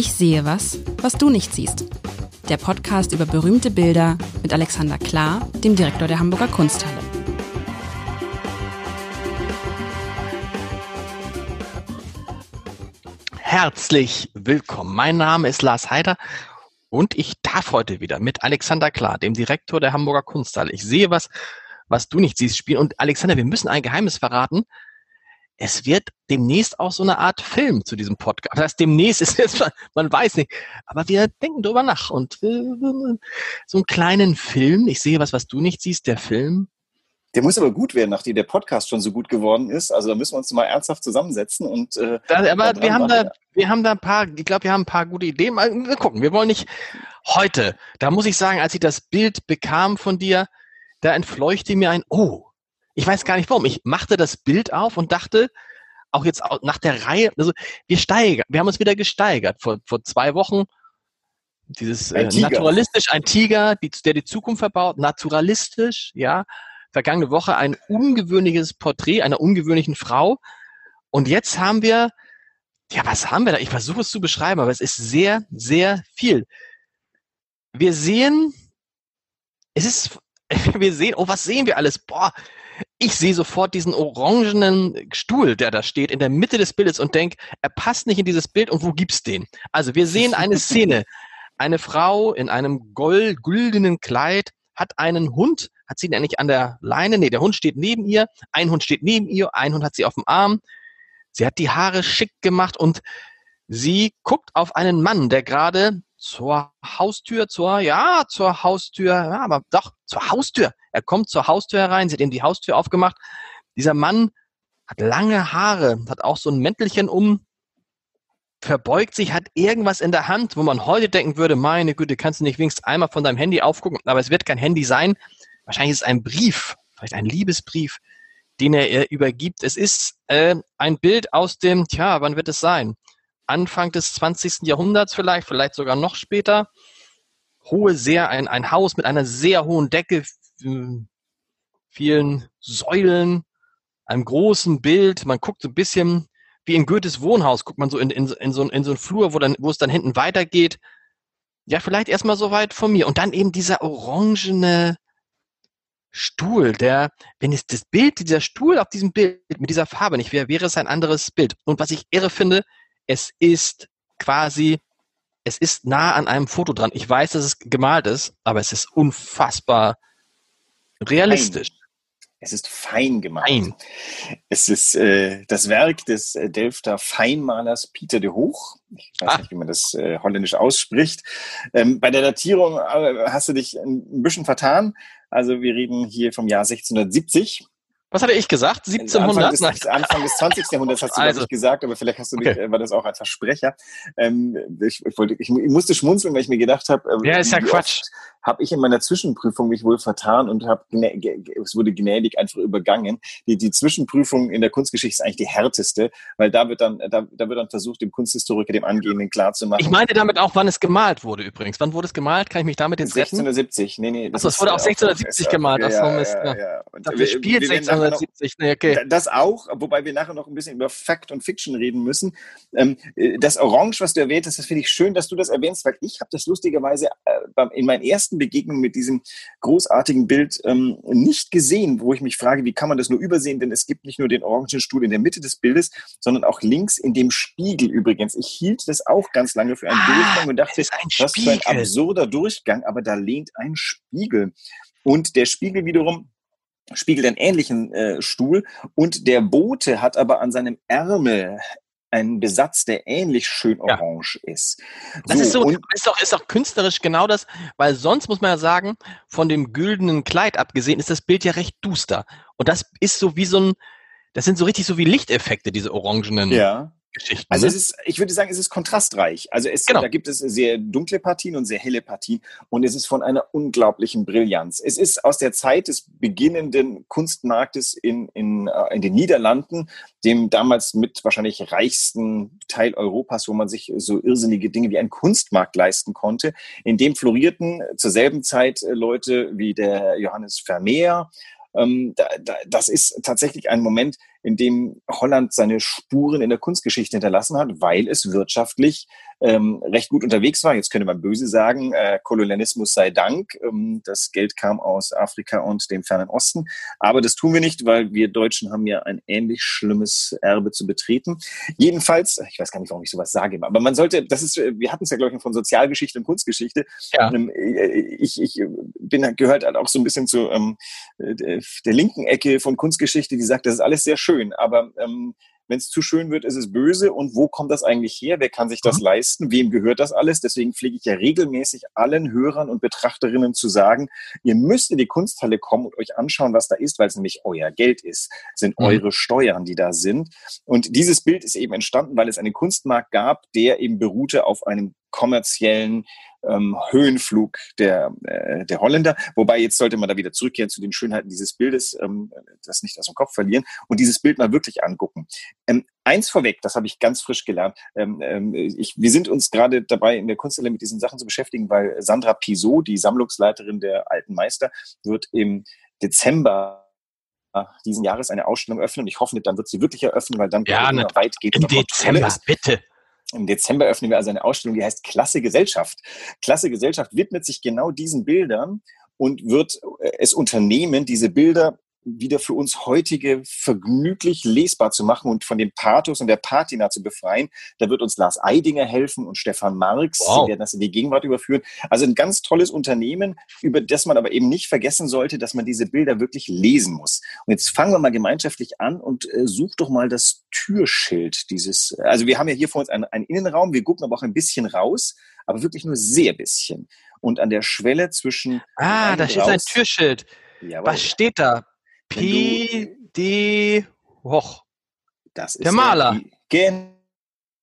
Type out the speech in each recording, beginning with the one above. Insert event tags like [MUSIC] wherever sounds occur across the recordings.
Ich sehe was, was du nicht siehst. Der Podcast über berühmte Bilder mit Alexander Klar, dem Direktor der Hamburger Kunsthalle. Herzlich willkommen. Mein Name ist Lars Heider und ich darf heute wieder mit Alexander Klar, dem Direktor der Hamburger Kunsthalle. Ich sehe was, was du nicht siehst, spielen. Und Alexander, wir müssen ein Geheimnis verraten es wird demnächst auch so eine Art Film zu diesem Podcast. Das heißt, demnächst ist jetzt, man weiß nicht, aber wir denken drüber nach und so einen kleinen Film. Ich sehe was, was du nicht siehst, der Film. Der muss aber gut werden, nachdem der Podcast schon so gut geworden ist. Also da müssen wir uns mal ernsthaft zusammensetzen und. Äh, aber wir haben da, wir haben da ein paar, ich glaube, wir haben ein paar gute Ideen. Mal, wir gucken. Wir wollen nicht heute. Da muss ich sagen, als ich das Bild bekam von dir, da entfleuchte mir ein, oh, ich weiß gar nicht warum. Ich machte das Bild auf und dachte, auch jetzt nach der Reihe, also wir steigern, wir haben uns wieder gesteigert. Vor, vor zwei Wochen dieses äh, naturalistisch, ein Tiger, die, der die Zukunft verbaut, naturalistisch, ja. Vergangene Woche ein ungewöhnliches Porträt einer ungewöhnlichen Frau. Und jetzt haben wir, ja, was haben wir da? Ich versuche es zu beschreiben, aber es ist sehr, sehr viel. Wir sehen, es ist, [LAUGHS] wir sehen, oh, was sehen wir alles? Boah, ich sehe sofort diesen orangenen Stuhl, der da steht, in der Mitte des Bildes und denke, er passt nicht in dieses Bild und wo gibt's den? Also wir sehen eine [LAUGHS] Szene. Eine Frau in einem gold, güldenen Kleid hat einen Hund, hat sie ihn eigentlich an der Leine? Nee, der Hund steht neben ihr, ein Hund steht neben ihr, ein Hund hat sie auf dem Arm. Sie hat die Haare schick gemacht und sie guckt auf einen Mann, der gerade zur Haustür, zur, ja, zur Haustür, ja, aber doch, zur Haustür. Er kommt zur Haustür herein, sie hat ihm die Haustür aufgemacht. Dieser Mann hat lange Haare, hat auch so ein Mäntelchen um, verbeugt sich, hat irgendwas in der Hand, wo man heute denken würde, meine Güte, kannst du nicht wenigstens einmal von deinem Handy aufgucken, aber es wird kein Handy sein. Wahrscheinlich ist es ein Brief, vielleicht ein Liebesbrief, den er ihr übergibt. Es ist äh, ein Bild aus dem, tja, wann wird es sein? Anfang des 20. Jahrhunderts vielleicht, vielleicht sogar noch später. Hohe, sehr, ein, ein Haus mit einer sehr hohen Decke, vielen Säulen, einem großen Bild. Man guckt so ein bisschen wie in Goethes Wohnhaus, guckt man so in, in, in, so, in so einen Flur, wo, dann, wo es dann hinten weitergeht. Ja, vielleicht erstmal so weit von mir. Und dann eben dieser orangene Stuhl, der, wenn es das Bild, dieser Stuhl auf diesem Bild mit dieser Farbe nicht wäre, wäre es ein anderes Bild. Und was ich irre finde, es ist quasi, es ist nah an einem Foto dran. Ich weiß, dass es gemalt ist, aber es ist unfassbar realistisch. Fein. Es ist fein gemalt. Fein. Es ist äh, das Werk des äh, Delfter Feinmalers Pieter de Hoch. Ich weiß ah. nicht, wie man das äh, holländisch ausspricht. Ähm, bei der Datierung äh, hast du dich ein bisschen vertan. Also wir reden hier vom Jahr 1670. Was hatte ich gesagt? 1700? Anfang des, Anfang des 20. Jahrhunderts hast du, also. ich, gesagt, aber vielleicht hast du okay. mich, war das auch ein Versprecher. Ähm, ich, ich, wollte, ich, ich musste schmunzeln, weil ich mir gedacht habe, äh, ja, ist ja Quatsch habe ich in meiner Zwischenprüfung mich wohl vertan und habe es wurde gnädig einfach übergangen. Die, die Zwischenprüfung in der Kunstgeschichte ist eigentlich die härteste, weil da wird dann da, da wird dann versucht, dem Kunsthistoriker, dem Angehenden klarzumachen. Ich meine damit auch, wann es gemalt wurde übrigens. Wann wurde es gemalt? Kann ich mich damit jetzt 1670. Nee, nee. Das Achso, es wurde auch 1670 auch, gemalt. Okay, ja, ist, ja, ja. Dafür spielt 1670. Nee, okay. Das auch, wobei wir nachher noch ein bisschen über Fact und Fiction reden müssen. Ähm, äh, das Orange, was du erwähnt hast, das finde ich schön, dass du das erwähnst, weil ich habe das lustigerweise äh, in meinen ersten ersten Begegnung mit diesem großartigen Bild ähm, nicht gesehen, wo ich mich frage, wie kann man das nur übersehen? Denn es gibt nicht nur den orangen Stuhl in der Mitte des Bildes, sondern auch links in dem Spiegel übrigens. Ich hielt das auch ganz lange für einen ah, Durchgang und dachte, was für ein absurder Durchgang, aber da lehnt ein Spiegel. Und der Spiegel wiederum spiegelt einen ähnlichen äh, Stuhl und der Bote hat aber an seinem Ärmel ein Besatz, der ähnlich schön orange ja. ist. Das so, ist so, ist auch, ist auch künstlerisch genau das, weil sonst muss man ja sagen, von dem güldenen Kleid abgesehen, ist das Bild ja recht duster. Und das ist so wie so ein, das sind so richtig so wie Lichteffekte, diese orangenen. Ja. Geschichten. Also ne? es ist, ich würde sagen, es ist kontrastreich. Also es, genau. da gibt es sehr dunkle Partien und sehr helle Partien und es ist von einer unglaublichen Brillanz. Es ist aus der Zeit des beginnenden Kunstmarktes in, in, äh, in den Niederlanden, dem damals mit wahrscheinlich reichsten Teil Europas, wo man sich so irrsinnige Dinge wie ein Kunstmarkt leisten konnte. In dem florierten zur selben Zeit äh, Leute wie der Johannes Vermeer, ähm, da, da, das ist tatsächlich ein Moment, in dem Holland seine Spuren in der Kunstgeschichte hinterlassen hat, weil es wirtschaftlich ähm, recht gut unterwegs war. Jetzt könnte man böse sagen, äh, Kolonialismus sei Dank. Ähm, das Geld kam aus Afrika und dem fernen Osten. Aber das tun wir nicht, weil wir Deutschen haben ja ein ähnlich schlimmes Erbe zu betreten. Jedenfalls, ich weiß gar nicht, warum ich sowas sage, aber man sollte, das ist, wir hatten es ja, glaube ich, von Sozialgeschichte und Kunstgeschichte. Ja. Ähm, ich, ich bin gehört halt auch so ein bisschen zu ähm, der linken Ecke von Kunstgeschichte, die sagt, das ist alles sehr schön, aber ähm, wenn es zu schön wird, ist es böse. Und wo kommt das eigentlich her? Wer kann sich das mhm. leisten? Wem gehört das alles? Deswegen pflege ich ja regelmäßig allen Hörern und Betrachterinnen zu sagen, ihr müsst in die Kunsthalle kommen und euch anschauen, was da ist, weil es nämlich euer Geld ist, sind mhm. eure Steuern, die da sind. Und dieses Bild ist eben entstanden, weil es einen Kunstmarkt gab, der eben beruhte auf einem kommerziellen ähm, Höhenflug der, äh, der Holländer. Wobei jetzt sollte man da wieder zurückkehren zu den Schönheiten dieses Bildes, ähm, das nicht aus dem Kopf verlieren und dieses Bild mal wirklich angucken. Ähm, eins vorweg, das habe ich ganz frisch gelernt. Ähm, ähm, ich, wir sind uns gerade dabei, in der Kunsthalle mit diesen Sachen zu beschäftigen, weil Sandra Pisot, die Sammlungsleiterin der Alten Meister, wird im Dezember diesen Jahres eine Ausstellung öffnen. Ich hoffe, dann wird sie wirklich eröffnen, weil dann ja, weit geht. Im Dezember, bitte. Im Dezember öffnen wir also eine Ausstellung, die heißt Klasse Gesellschaft. Klasse Gesellschaft widmet sich genau diesen Bildern und wird äh, es unternehmen, diese Bilder wieder für uns heutige vergnüglich lesbar zu machen und von dem Pathos und der Patina zu befreien. Da wird uns Lars Eidinger helfen und Stefan Marx. Wow. Sie werden das in die Gegenwart überführen. Also ein ganz tolles Unternehmen, über das man aber eben nicht vergessen sollte, dass man diese Bilder wirklich lesen muss. Und jetzt fangen wir mal gemeinschaftlich an und äh, such doch mal das Türschild dieses. Also wir haben ja hier vor uns einen, einen Innenraum. Wir gucken aber auch ein bisschen raus, aber wirklich nur sehr bisschen. Und an der Schwelle zwischen. Ah, da steht ein Türschild. Jawohl. Was steht da? P. D. Hoch. Das ist der Maler. Der,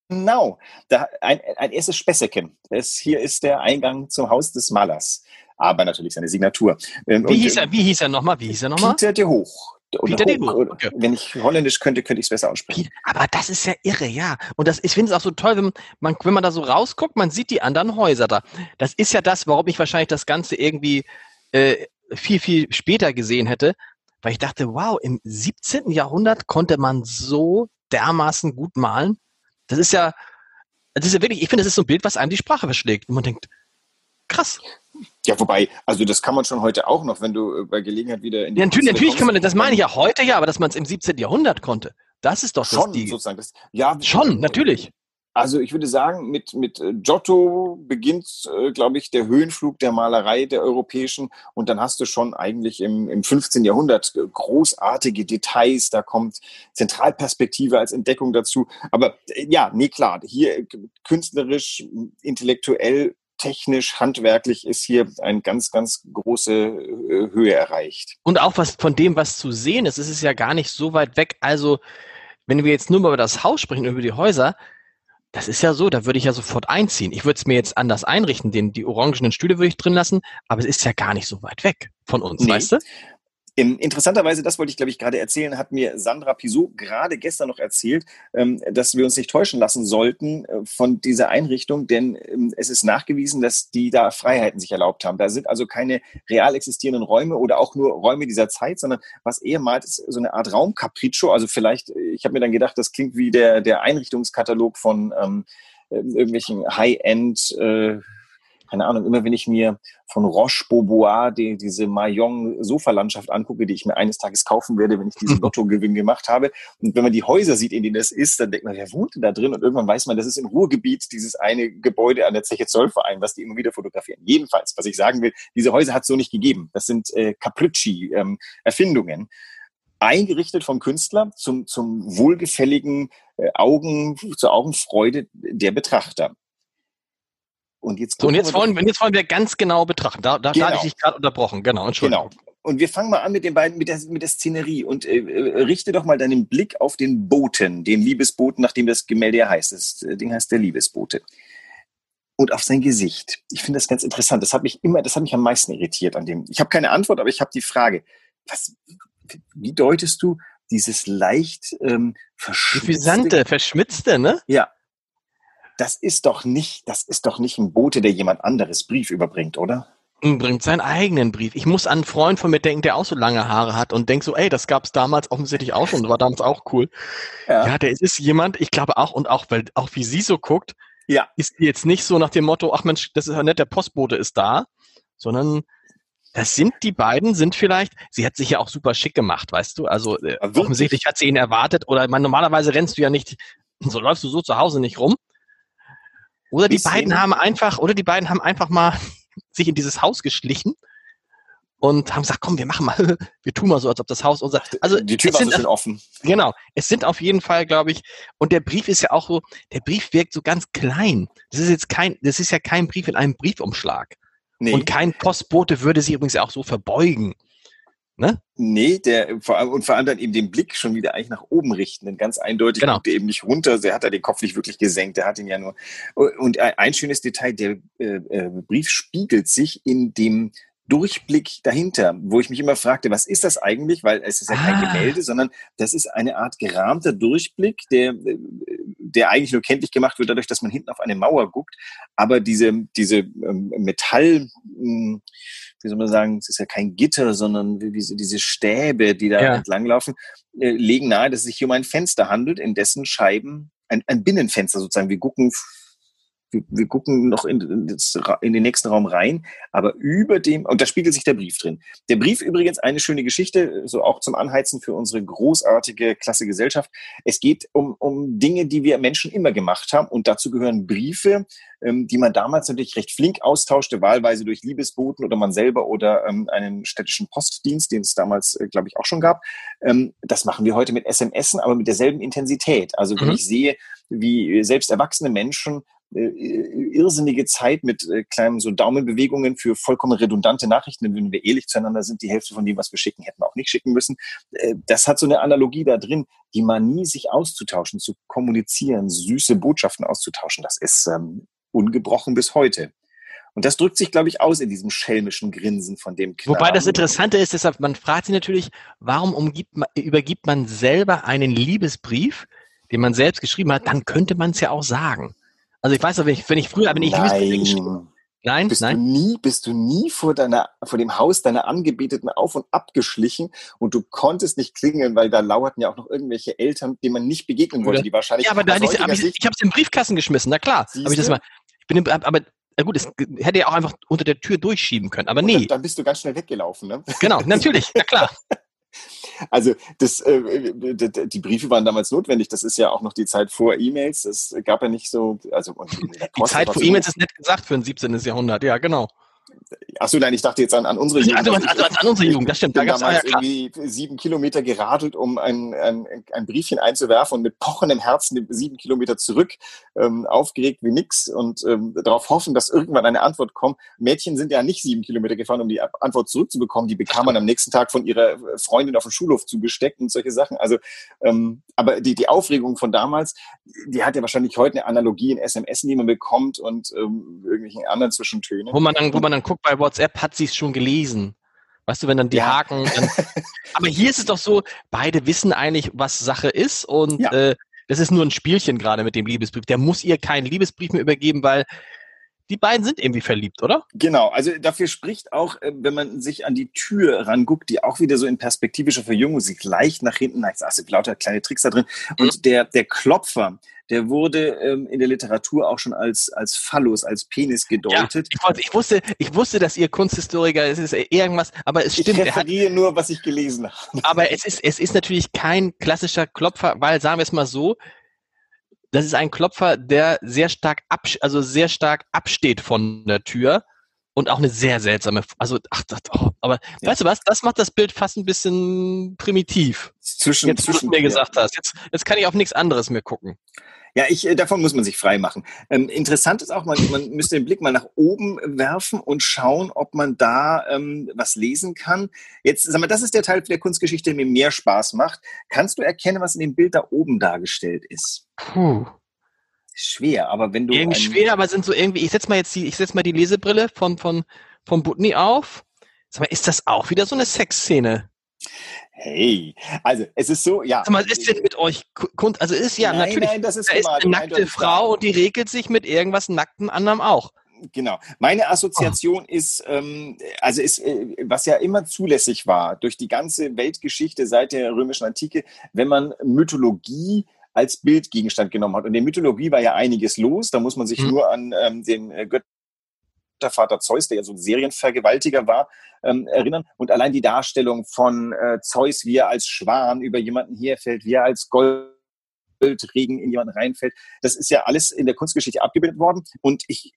genau. Da, ein, ein erstes Späßchen. Das hier ist der Eingang zum Haus des Malers. Aber natürlich seine Signatur. Und, wie, hieß er, wie hieß er nochmal? Wie hieß er nochmal? Peter de Hoch. Peter de Hoch. Okay. Wenn ich Holländisch könnte, könnte ich es besser aussprechen. Aber das ist ja irre, ja. Und das, ich finde es auch so toll, wenn man, wenn man da so rausguckt, man sieht die anderen Häuser da. Das ist ja das, warum ich wahrscheinlich das Ganze irgendwie äh, viel, viel später gesehen hätte, weil ich dachte, wow, im 17. Jahrhundert konnte man so dermaßen gut malen. Das ist ja, das ist ja wirklich, ich finde, das ist so ein Bild, was einem die Sprache verschlägt. Und man denkt, krass. Ja, wobei, also das kann man schon heute auch noch, wenn du äh, bei Gelegenheit wieder in die ja, Natürlich, natürlich kann man, das meine ich ja heute ja, aber dass man es im 17. Jahrhundert konnte. Das ist doch schon das die, sozusagen. Das, ja, schon, natürlich. Also ich würde sagen, mit, mit äh, Giotto beginnt, äh, glaube ich, der Höhenflug der Malerei der europäischen und dann hast du schon eigentlich im, im 15. Jahrhundert äh, großartige Details, da kommt Zentralperspektive als Entdeckung dazu. Aber äh, ja, nee, klar, hier künstlerisch, intellektuell, technisch, handwerklich ist hier eine ganz, ganz große Höhe erreicht. Und auch was von dem, was zu sehen ist, ist es ja gar nicht so weit weg. Also wenn wir jetzt nur mal über das Haus sprechen, über die Häuser, das ist ja so, da würde ich ja sofort einziehen. Ich würde es mir jetzt anders einrichten, den, die orangenen Stühle würde ich drin lassen, aber es ist ja gar nicht so weit weg von uns, nee. weißt du? Interessanterweise, das wollte ich, glaube ich, gerade erzählen, hat mir Sandra Pisot gerade gestern noch erzählt, ähm, dass wir uns nicht täuschen lassen sollten äh, von dieser Einrichtung, denn ähm, es ist nachgewiesen, dass die da Freiheiten sich erlaubt haben. Da sind also keine real existierenden Räume oder auch nur Räume dieser Zeit, sondern was eher malt, ist so eine Art Raumcapriccio. Also vielleicht, ich habe mir dann gedacht, das klingt wie der, der Einrichtungskatalog von ähm, irgendwelchen High-End äh, keine Ahnung, immer wenn ich mir von Roche Beaubois die, diese Mayong-Sofalandschaft angucke, die ich mir eines Tages kaufen werde, wenn ich diesen [LAUGHS] Lottogewinn gemacht habe. Und wenn man die Häuser sieht, in denen das ist, dann denkt man, wer wohnt denn da drin? Und irgendwann weiß man, das ist im Ruhrgebiet dieses eine Gebäude an der Zeche Zollverein, was die immer wieder fotografieren. Jedenfalls, was ich sagen will, diese Häuser hat es so nicht gegeben. Das sind äh, Capricci, ähm, Erfindungen eingerichtet vom Künstler zum, zum wohlgefälligen äh, Augen, zur Augenfreude der Betrachter. Und jetzt, so, und jetzt, wollen, jetzt wollen wir ganz genau betrachten. Da, da, genau. da hatte ich dich gerade unterbrochen. Genau, Entschuldigung. Genau. Und wir fangen mal an mit den beiden, mit der, mit der Szenerie und äh, äh, richte doch mal deinen Blick auf den Boten, den Liebesboten, nachdem das Gemälde ja heißt. Das äh, Ding heißt der Liebesbote. Und auf sein Gesicht. Ich finde das ganz interessant. Das hat mich immer, das hat mich am meisten irritiert an dem. Ich habe keine Antwort, aber ich habe die Frage. Was, wie deutest du dieses leicht ähm, verschmitzte, verschmitzte, ne? Ja, das ist doch nicht, das ist doch nicht ein Bote, der jemand anderes Brief überbringt, oder? bringt seinen eigenen Brief. Ich muss an einen Freund von mir denken, der auch so lange Haare hat und denkt so, ey, das gab es damals offensichtlich auch schon, war damals auch cool. Ja, ja der ist jemand, ich glaube auch, und auch, weil auch wie sie so guckt, ja. ist jetzt nicht so nach dem Motto, ach Mensch, das ist ja nett, der Postbote ist da, sondern das sind die beiden, sind vielleicht, sie hat sich ja auch super schick gemacht, weißt du, also äh, offensichtlich hat sie ihn erwartet oder man, normalerweise rennst du ja nicht, so läufst du so zu Hause nicht rum. Oder die beiden haben einfach, oder die beiden haben einfach mal [LAUGHS] sich in dieses Haus geschlichen und haben gesagt, komm, wir machen mal, [LAUGHS] wir tun mal so, als ob das Haus unser. Also die Tür war schön offen. Genau. Es sind auf jeden Fall, glaube ich, und der Brief ist ja auch so, der Brief wirkt so ganz klein. Das ist jetzt kein, das ist ja kein Brief in einem Briefumschlag. Nee. Und kein Postbote würde sich übrigens auch so verbeugen. Ne? Nee, der vor allem und vor allem dann eben den Blick schon wieder eigentlich nach oben richten, denn ganz eindeutig genau. guckt er eben nicht runter. Der hat da den Kopf nicht wirklich gesenkt, der hat ihn ja nur. Und ein schönes Detail: Der äh, äh, Brief spiegelt sich in dem Durchblick dahinter, wo ich mich immer fragte, was ist das eigentlich? Weil es ist ja kein ah. Gemälde, sondern das ist eine Art gerahmter Durchblick, der, der eigentlich nur kenntlich gemacht wird dadurch, dass man hinten auf eine Mauer guckt. Aber diese, diese ähm, Metall, hm, wie soll man sagen, es ist ja kein Gitter, sondern diese, diese Stäbe, die da ja. entlanglaufen, äh, legen nahe, dass es sich hier um ein Fenster handelt, in dessen Scheiben, ein, ein Binnenfenster sozusagen, wir gucken wir, wir gucken noch in, in, den nächsten Raum rein, aber über dem, und da spiegelt sich der Brief drin. Der Brief übrigens eine schöne Geschichte, so auch zum Anheizen für unsere großartige klasse Gesellschaft. Es geht um, um Dinge, die wir Menschen immer gemacht haben und dazu gehören Briefe, ähm, die man damals natürlich recht flink austauschte, wahlweise durch Liebesboten oder man selber oder ähm, einen städtischen Postdienst, den es damals, äh, glaube ich, auch schon gab. Ähm, das machen wir heute mit SMS, aber mit derselben Intensität. Also wenn mhm. ich sehe, wie selbst erwachsene Menschen irrsinnige Zeit mit äh, kleinen so Daumenbewegungen für vollkommen redundante Nachrichten, denn wenn wir ehrlich zueinander sind, die Hälfte von dem, was wir schicken, hätten wir auch nicht schicken müssen. Äh, das hat so eine Analogie da drin, die Manie, sich auszutauschen, zu kommunizieren, süße Botschaften auszutauschen, das ist ähm, ungebrochen bis heute. Und das drückt sich, glaube ich, aus in diesem schelmischen Grinsen von dem Knaben. Wobei das Interessante ist, deshalb, man fragt sich natürlich, warum umgibt übergibt man selber einen Liebesbrief, den man selbst geschrieben hat, dann könnte man es ja auch sagen. Also ich weiß noch, wenn ich, wenn ich früher, wenn ich Nein. Nein, bist nein. Du nie, bist du nie vor deiner, vor dem Haus deiner Angebeteten auf und abgeschlichen und du konntest nicht klingeln, weil da lauerten ja auch noch irgendwelche Eltern, denen man nicht begegnen wollte, die wahrscheinlich. Ja, aber da ich, hab ich, ich habe es im Briefkasten geschmissen, na klar. Hab ich das mal, ich bin, aber na gut, es hätte ja auch einfach unter der Tür durchschieben können, aber nee. Dann, dann, bist du ganz schnell weggelaufen, ne? Genau, natürlich, na klar. [LAUGHS] Also das, äh, die Briefe waren damals notwendig. Das ist ja auch noch die Zeit vor E-Mails. Es gab ja nicht so. Also, [LAUGHS] die Zeit vor E-Mails ist nett gesagt für ein 17. Jahrhundert. Ja, genau. Achso, nein, ich dachte jetzt an, an unsere Jugend. Also, also, also an unsere Jugend, das stimmt. Da gab es ja, irgendwie sieben Kilometer geradelt, um ein, ein, ein Briefchen einzuwerfen und mit pochendem Herzen sieben Kilometer zurück, ähm, aufgeregt wie nix und ähm, darauf hoffen, dass irgendwann eine Antwort kommt. Mädchen sind ja nicht sieben Kilometer gefahren, um die Antwort zurückzubekommen. Die bekam man am nächsten Tag von ihrer Freundin auf dem Schulhof zugesteckt und solche Sachen. Also, ähm, aber die, die Aufregung von damals, die hat ja wahrscheinlich heute eine Analogie in SMS, die man bekommt und ähm, irgendwelchen anderen Zwischentönen. Wo man dann, wo man dann guckt bei WhatsApp, hat sie es schon gelesen. Weißt du, wenn dann die ja. Haken. Dann, [LAUGHS] aber hier ist es doch so, beide wissen eigentlich, was Sache ist und ja. äh, das ist nur ein Spielchen gerade mit dem Liebesbrief. Der muss ihr keinen Liebesbrief mehr übergeben, weil die beiden sind irgendwie verliebt, oder? Genau, also dafür spricht auch, äh, wenn man sich an die Tür ranguckt, die auch wieder so in perspektivischer Verjüngung sich leicht nach hinten neigt. Ach, sind lauter kleine Tricks da drin. Und mhm. der, der Klopfer, der wurde ähm, in der Literatur auch schon als, als Phallus, als Penis gedeutet. Ja, ich, wusste, ich wusste, dass ihr Kunsthistoriker, es ist irgendwas, aber es stimmt. Ich referiere hat, nur, was ich gelesen habe. Aber es ist, es ist natürlich kein klassischer Klopfer, weil, sagen wir es mal so, das ist ein Klopfer, der sehr stark ab, also sehr stark absteht von der Tür und auch eine sehr seltsame, also ach, das, oh, aber ja. weißt du was? Das macht das Bild fast ein bisschen primitiv. Zwischen, jetzt, zwischen, du mir gesagt ja. hast. Jetzt, jetzt kann ich auf nichts anderes mehr gucken. Ja, ich, äh, davon muss man sich frei machen. Ähm, interessant ist auch, man, man müsste den Blick mal nach oben werfen und schauen, ob man da ähm, was lesen kann. Jetzt, sag mal, das ist der Teil der Kunstgeschichte, der mir mehr Spaß macht. Kannst du erkennen, was in dem Bild da oben dargestellt ist? Puh. Schwer, aber wenn du. Irgendwie schwer, aber sind so irgendwie, ich setz mal jetzt die, ich setz mal die Lesebrille von, von, von Butni auf. Sag mal, ist das auch wieder so eine Sexszene? Hey, also es ist so, ja. Mal, ist denn mit euch Also ist ja nein, natürlich, nein, das ist da ist eine nackte Frau und die regelt sich mit irgendwas nackten anderem auch. Genau. Meine Assoziation oh. ist, ähm, also ist, äh, was ja immer zulässig war durch die ganze Weltgeschichte seit der römischen Antike, wenn man Mythologie als Bildgegenstand genommen hat. Und in der Mythologie war ja einiges los. Da muss man sich mhm. nur an ähm, den äh, Göttervater Zeus, der ja so ein Serienvergewaltiger war, ähm, erinnern. Und allein die Darstellung von äh, Zeus, wie er als Schwan über jemanden herfällt, wie er als Gold Regen in jemanden reinfällt. Das ist ja alles in der Kunstgeschichte abgebildet worden. Und ich,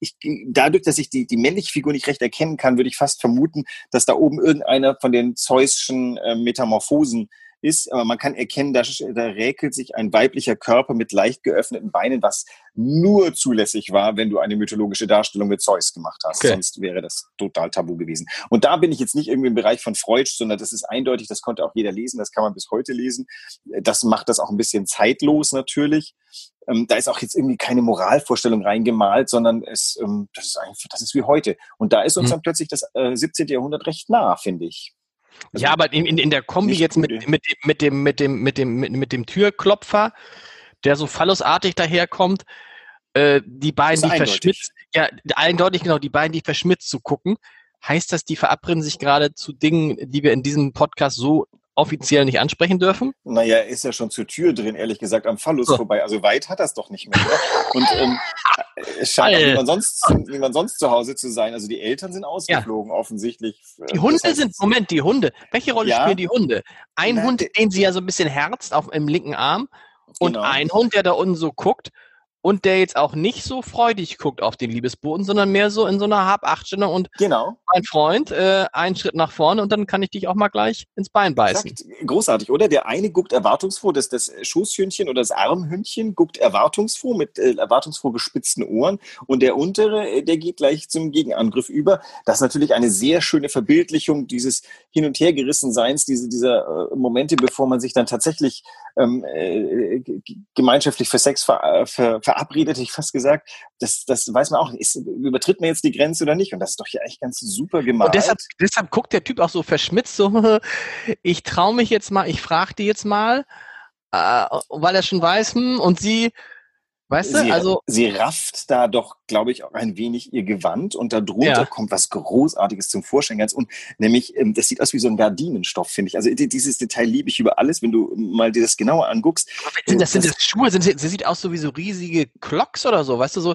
ich dadurch, dass ich die, die männliche Figur nicht recht erkennen kann, würde ich fast vermuten, dass da oben irgendeiner von den Zeusschen äh, Metamorphosen ist, aber man kann erkennen, da, da räkelt sich ein weiblicher Körper mit leicht geöffneten Beinen, was nur zulässig war, wenn du eine mythologische Darstellung mit Zeus gemacht hast. Okay. Sonst wäre das total tabu gewesen. Und da bin ich jetzt nicht irgendwie im Bereich von Freud, sondern das ist eindeutig, das konnte auch jeder lesen, das kann man bis heute lesen. Das macht das auch ein bisschen zeitlos natürlich. Ähm, da ist auch jetzt irgendwie keine Moralvorstellung reingemalt, sondern es, ähm, das ist einfach, das ist wie heute. Und da ist uns mhm. dann plötzlich das äh, 17. Jahrhundert recht nah, finde ich. Also ja, aber in, in, in der Kombi jetzt mit, mit, mit, dem, mit, dem, mit, dem, mit, mit dem Türklopfer, der so phallusartig daherkommt, äh, die beiden, die verschmitzt, ja, eindeutig genau, die beiden, die verschmitzt zu gucken, heißt das, die verabreden sich gerade zu Dingen, die wir in diesem Podcast so offiziell nicht ansprechen dürfen? Naja, er ist ja schon zur Tür drin, ehrlich gesagt, am Phallus so. vorbei. Also weit hat das doch nicht mehr. Und ähm, [LAUGHS] es scheint auch niemand sonst, niemand sonst zu Hause zu sein. Also die Eltern sind ausgeflogen, ja. offensichtlich. Die Hunde das heißt, sind, Moment, die Hunde. Welche Rolle ja, spielen die Hunde? Ein na, Hund, den sie ja so ein bisschen herzt auf, im linken Arm und genau. ein Hund, der da unten so guckt und der jetzt auch nicht so freudig guckt auf den Liebesboden, sondern mehr so in so einer Hab-Acht-Stellung und genau. Mein Freund, äh, einen Schritt nach vorne und dann kann ich dich auch mal gleich ins Bein beißen. Exakt. Großartig, oder? Der eine guckt erwartungsfroh, das, das Schoßhündchen oder das Armhündchen guckt erwartungsfroh mit äh, erwartungsfroh gespitzten Ohren und der untere, äh, der geht gleich zum Gegenangriff über. Das ist natürlich eine sehr schöne Verbildlichung dieses Hin- und Hergerissenseins, diese, dieser äh, Momente, bevor man sich dann tatsächlich ähm, äh, gemeinschaftlich für Sex ver, äh, ver, ver verabredet, ich fast gesagt. Das, das weiß man auch nicht. Ist, übertritt man jetzt die Grenze oder nicht? Und das ist doch ja echt ganz super gemacht. Und deshalb, deshalb guckt der Typ auch so verschmitzt, so, [LAUGHS] ich traue mich jetzt mal, ich frage die jetzt mal, äh, weil er schon weiß, hm, und sie, weißt du, sie, also. Sie rafft da doch glaube ich, auch ein wenig ihr Gewand und darunter ja. kommt was Großartiges zum Vorschein. Ganz und nämlich, ähm, das sieht aus wie so ein Gardinenstoff, finde ich. Also dieses Detail liebe ich über alles, wenn du mal dir das genauer anguckst. Sind das, sind das Schuhe? Sind, das sieht aus so wie so riesige Clocks oder so, weißt du so?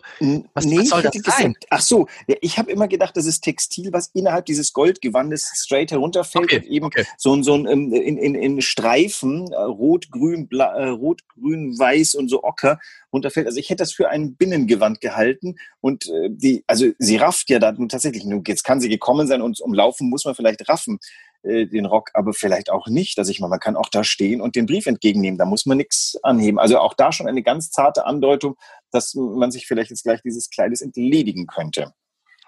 Was, nee, was soll das sein? Gesagt, ach so, ja, ich habe immer gedacht, das ist Textil, was innerhalb dieses Goldgewandes straight herunterfällt okay. und eben okay. so, so ein ähm, in, in, in Streifen, äh, rot, grün, bla, äh, rot, grün, weiß und so ocker runterfällt. Also ich hätte das für ein Binnengewand gehalten und äh, die, also sie rafft ja dann tatsächlich. Jetzt kann sie gekommen sein und umlaufen muss man vielleicht raffen äh, den Rock, aber vielleicht auch nicht. Also ich meine, man kann auch da stehen und den Brief entgegennehmen. Da muss man nichts anheben. Also auch da schon eine ganz zarte Andeutung, dass man sich vielleicht jetzt gleich dieses Kleides entledigen könnte.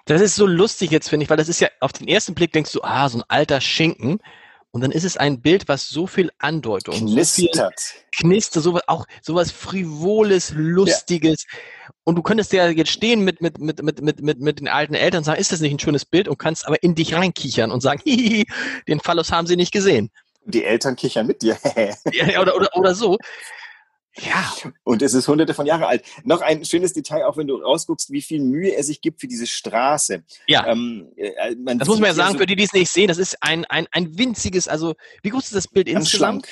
Das ist so lustig jetzt, finde ich, weil das ist ja auf den ersten Blick denkst du, ah, so ein alter Schinken. Und dann ist es ein Bild, was so viel Andeutung, knistert, so knistert, sowas, auch sowas frivoles, lustiges. Ja. Und du könntest ja jetzt stehen mit, mit, mit, mit, mit, mit, mit den alten Eltern und sagen, ist das nicht ein schönes Bild? Und kannst aber in dich reinkichern und sagen, [LAUGHS] hihi, den Phallus haben sie nicht gesehen. Die Eltern kichern mit dir. ja, oder, oder, oder so. Ja. Und es ist hunderte von Jahren alt. Noch ein schönes Detail, auch wenn du rausguckst, wie viel Mühe er sich gibt für diese Straße. Ja. Ähm, äh, das muss man ja sagen, so für die, die es nicht sehen, das ist ein, ein, ein winziges, also wie groß ist das Bild insgesamt? Schlank.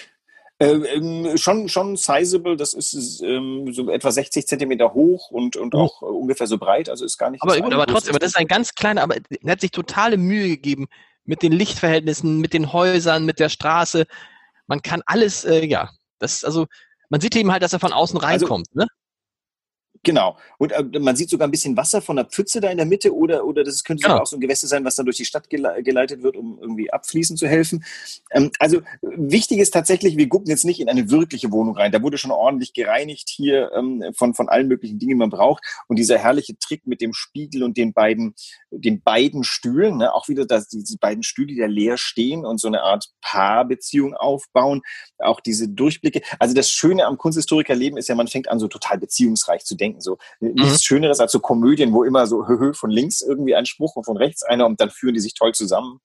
Äh, ähm, schon, schon sizable, das ist ähm, so etwa 60 Zentimeter hoch und, und oh. auch äh, ungefähr so breit, also ist gar nicht Aber, gut, aber trotzdem, aber das ist ein ganz kleiner, aber er hat sich totale Mühe gegeben mit den Lichtverhältnissen, mit den Häusern, mit der Straße. Man kann alles, äh, ja, das ist also, man sieht eben halt, dass er von außen also reinkommt, also, ne? Genau. Und äh, man sieht sogar ein bisschen Wasser von der Pfütze da in der Mitte oder, oder das könnte genau. auch so ein Gewässer sein, was dann durch die Stadt gele geleitet wird, um irgendwie abfließen zu helfen. Ähm, also wichtig ist tatsächlich, wir gucken jetzt nicht in eine wirkliche Wohnung rein. Da wurde schon ordentlich gereinigt hier ähm, von, von allen möglichen Dingen, die man braucht. Und dieser herrliche Trick mit dem Spiegel und den beiden, den beiden Stühlen, ne? auch wieder, dass diese beiden Stühle, die da leer stehen und so eine Art Paarbeziehung aufbauen, auch diese Durchblicke. Also das Schöne am Kunsthistorikerleben ist ja, man fängt an, so total beziehungsreich zu denken denken. So nichts mhm. Schöneres als so Komödien, wo immer so [LAUGHS] höhö von links irgendwie ein Spruch und von rechts einer und dann führen die sich toll zusammen.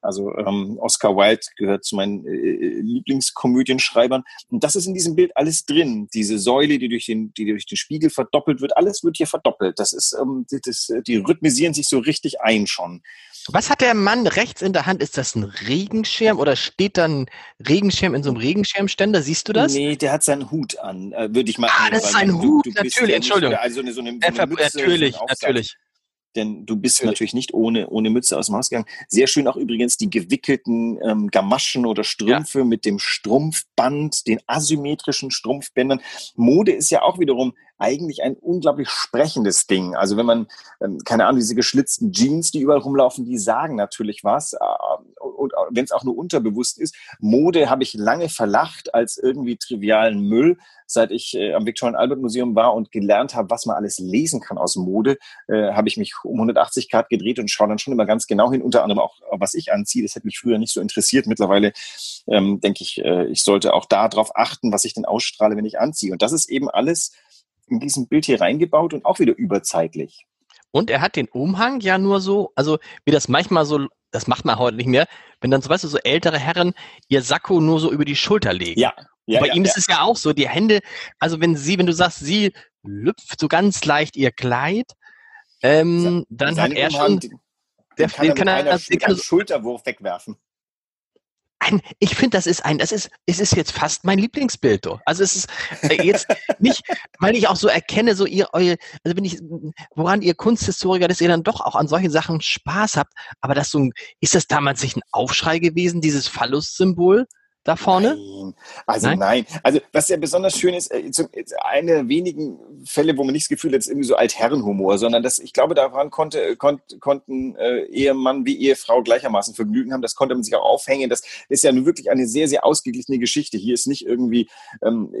Also ähm, Oscar Wilde gehört zu meinen äh, Lieblingskomödienschreibern. Und das ist in diesem Bild alles drin. Diese Säule, die durch den, die durch den Spiegel verdoppelt wird, alles wird hier verdoppelt. Das ist, ähm, das, die rhythmisieren sich so richtig ein schon. Was hat der Mann rechts in der Hand? Ist das ein Regenschirm oder steht da ein Regenschirm in so einem Regenschirmständer? Siehst du das? Nee, der hat seinen Hut an, äh, würde ich mal. Ah, das ist sein Hut, du, du natürlich, ja Entschuldigung. Also eine, so eine, so eine Mütze, natürlich, so natürlich denn du bist natürlich, natürlich nicht ohne, ohne Mütze aus dem Haus gegangen. Sehr schön auch übrigens die gewickelten ähm, Gamaschen oder Strümpfe ja. mit dem Strumpfband, den asymmetrischen Strumpfbändern. Mode ist ja auch wiederum eigentlich ein unglaublich sprechendes Ding. Also wenn man, ähm, keine Ahnung, diese geschlitzten Jeans, die überall rumlaufen, die sagen natürlich was. Äh, und wenn es auch nur unterbewusst ist. Mode habe ich lange verlacht als irgendwie trivialen Müll. Seit ich äh, am Victorian Albert Museum war und gelernt habe, was man alles lesen kann aus Mode, äh, habe ich mich um 180 Grad gedreht und schaue dann schon immer ganz genau hin, unter anderem auch, was ich anziehe. Das hätte mich früher nicht so interessiert. Mittlerweile ähm, denke ich, ich sollte auch darauf achten, was ich denn ausstrahle, wenn ich anziehe. Und das ist eben alles in diesem Bild hier reingebaut und auch wieder überzeitlich. Und er hat den Umhang ja nur so, also wie das manchmal so, das macht man heute nicht mehr, wenn dann so, weißt du, so ältere Herren ihr Sakko nur so über die Schulter legen. Ja. ja bei ja, ihm ja. ist es ja auch so, die Hände, also wenn sie, wenn du sagst, sie lüpft so ganz leicht ihr Kleid, ähm, dann hat er schon, der, kann, den kann er, den kann er Schulterwurf wegwerfen ein, ich finde, das ist ein, das ist, es ist jetzt fast mein Lieblingsbild. Doch. Also es ist äh, jetzt nicht, weil ich auch so erkenne, so ihr, eure, also wenn ich, woran ihr Kunsthistoriker, dass ihr dann doch auch an solchen Sachen Spaß habt, aber das so ein, ist das damals nicht ein Aufschrei gewesen, dieses Phallus-Symbol? Da vorne? Nein. Also nein? nein. Also was ja besonders schön ist, äh, eine der wenigen Fälle, wo man nicht das Gefühl hat, es ist irgendwie so Altherrenhumor, sondern das, ich glaube, daran konnte, kon, konnten äh, Ehemann wie Ehefrau gleichermaßen Vergnügen haben. Das konnte man sich auch aufhängen. Das ist ja nun wirklich eine sehr, sehr ausgeglichene Geschichte. Hier ist nicht irgendwie ähm,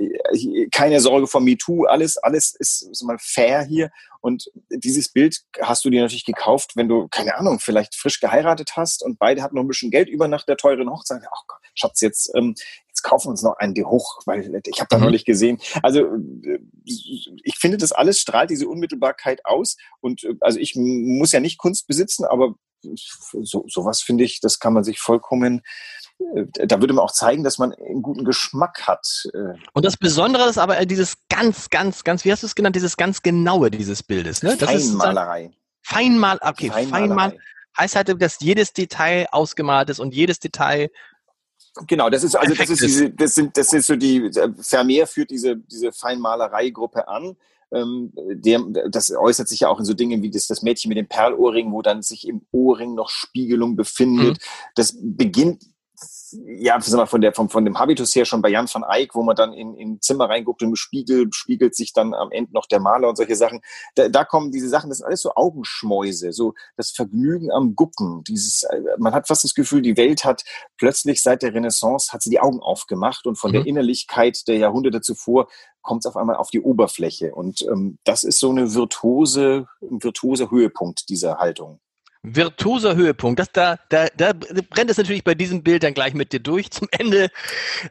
keine Sorge vor MeToo. Alles, alles ist, ist mal fair hier. Und dieses Bild hast du dir natürlich gekauft, wenn du, keine Ahnung, vielleicht frisch geheiratet hast und beide hatten noch ein bisschen Geld über nach der teuren Hochzeit. Ach Gott, Schatz, jetzt, ähm, jetzt kaufen wir uns noch einen die hoch, weil ich habe da mhm. neulich gesehen. Also äh, ich finde, das alles strahlt diese Unmittelbarkeit aus. Und äh, also ich muss ja nicht Kunst besitzen, aber so, sowas finde ich, das kann man sich vollkommen da würde man auch zeigen, dass man einen guten Geschmack hat. Äh. Und das Besondere ist aber dieses ganz, ganz, ganz, wie hast du es genannt, dieses ganz genaue dieses Bildes. Ne? Das Feinmalerei. Ist Feinmal, okay, Feinmalerei. Feinmal heißt halt, dass jedes Detail ausgemalt ist und jedes Detail Genau, das ist also das ist diese, das sind das ist so die Vermeer führt diese diese Feinmalereigruppe an. Ähm, der, das äußert sich ja auch in so Dingen wie das, das Mädchen mit dem Perlohrring, wo dann sich im Ohrring noch Spiegelung befindet. Mhm. Das beginnt ja, sag mal, von, der, von, von dem Habitus her schon bei Jan van Eyck, wo man dann in, in Zimmer reinguckt und im Spiegel spiegelt sich dann am Ende noch der Maler und solche Sachen. Da, da kommen diese Sachen, das sind alles so Augenschmäuse, so das Vergnügen am Gucken. Dieses, äh, man hat fast das Gefühl, die Welt hat plötzlich seit der Renaissance hat sie die Augen aufgemacht und von mhm. der Innerlichkeit der Jahrhunderte zuvor kommt es auf einmal auf die Oberfläche. Und ähm, das ist so eine virtuose, ein virtuoser Höhepunkt dieser Haltung virtuoser Höhepunkt. Das, da, da, da brennt es natürlich bei diesem Bild dann gleich mit dir durch zum Ende.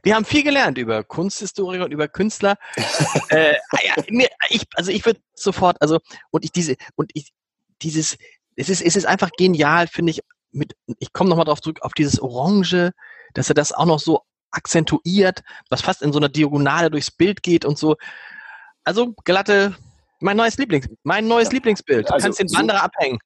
Wir haben viel gelernt über Kunsthistoriker und über Künstler. [LAUGHS] äh, ah ja, mir, ich, also ich würde sofort, also und ich diese und ich dieses, es ist, es ist einfach genial, finde ich. Mit, ich komme nochmal drauf zurück auf dieses Orange, dass er das auch noch so akzentuiert, was fast in so einer Diagonale durchs Bild geht und so. Also glatte, mein neues Lieblings, mein neues ja. Lieblingsbild. Du also kannst den so, Wanderer abhängen.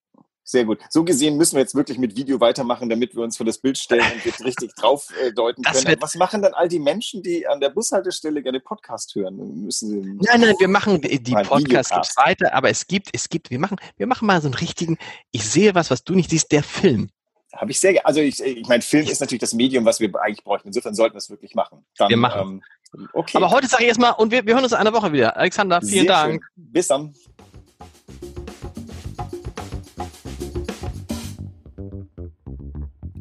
Sehr gut. So gesehen müssen wir jetzt wirklich mit Video weitermachen, damit wir uns vor das Bild stellen und jetzt richtig [LAUGHS] drauf äh, deuten können. Was machen dann all die Menschen, die an der Bushaltestelle gerne Podcast hören? Müssen sie, nein, nein, wir machen die Podcasts gibt's weiter, aber es gibt, es gibt, wir machen, wir machen mal so einen richtigen, ich sehe was, was du nicht siehst, der Film. Habe ich sehr, also ich, ich meine, Film ist natürlich das Medium, was wir eigentlich bräuchten. Insofern sollten wir es wirklich machen. Dann, wir machen. Ähm, okay. Aber heute sage ich erstmal, und wir, wir hören uns in einer Woche wieder. Alexander, vielen sehr Dank. Schön. Bis dann.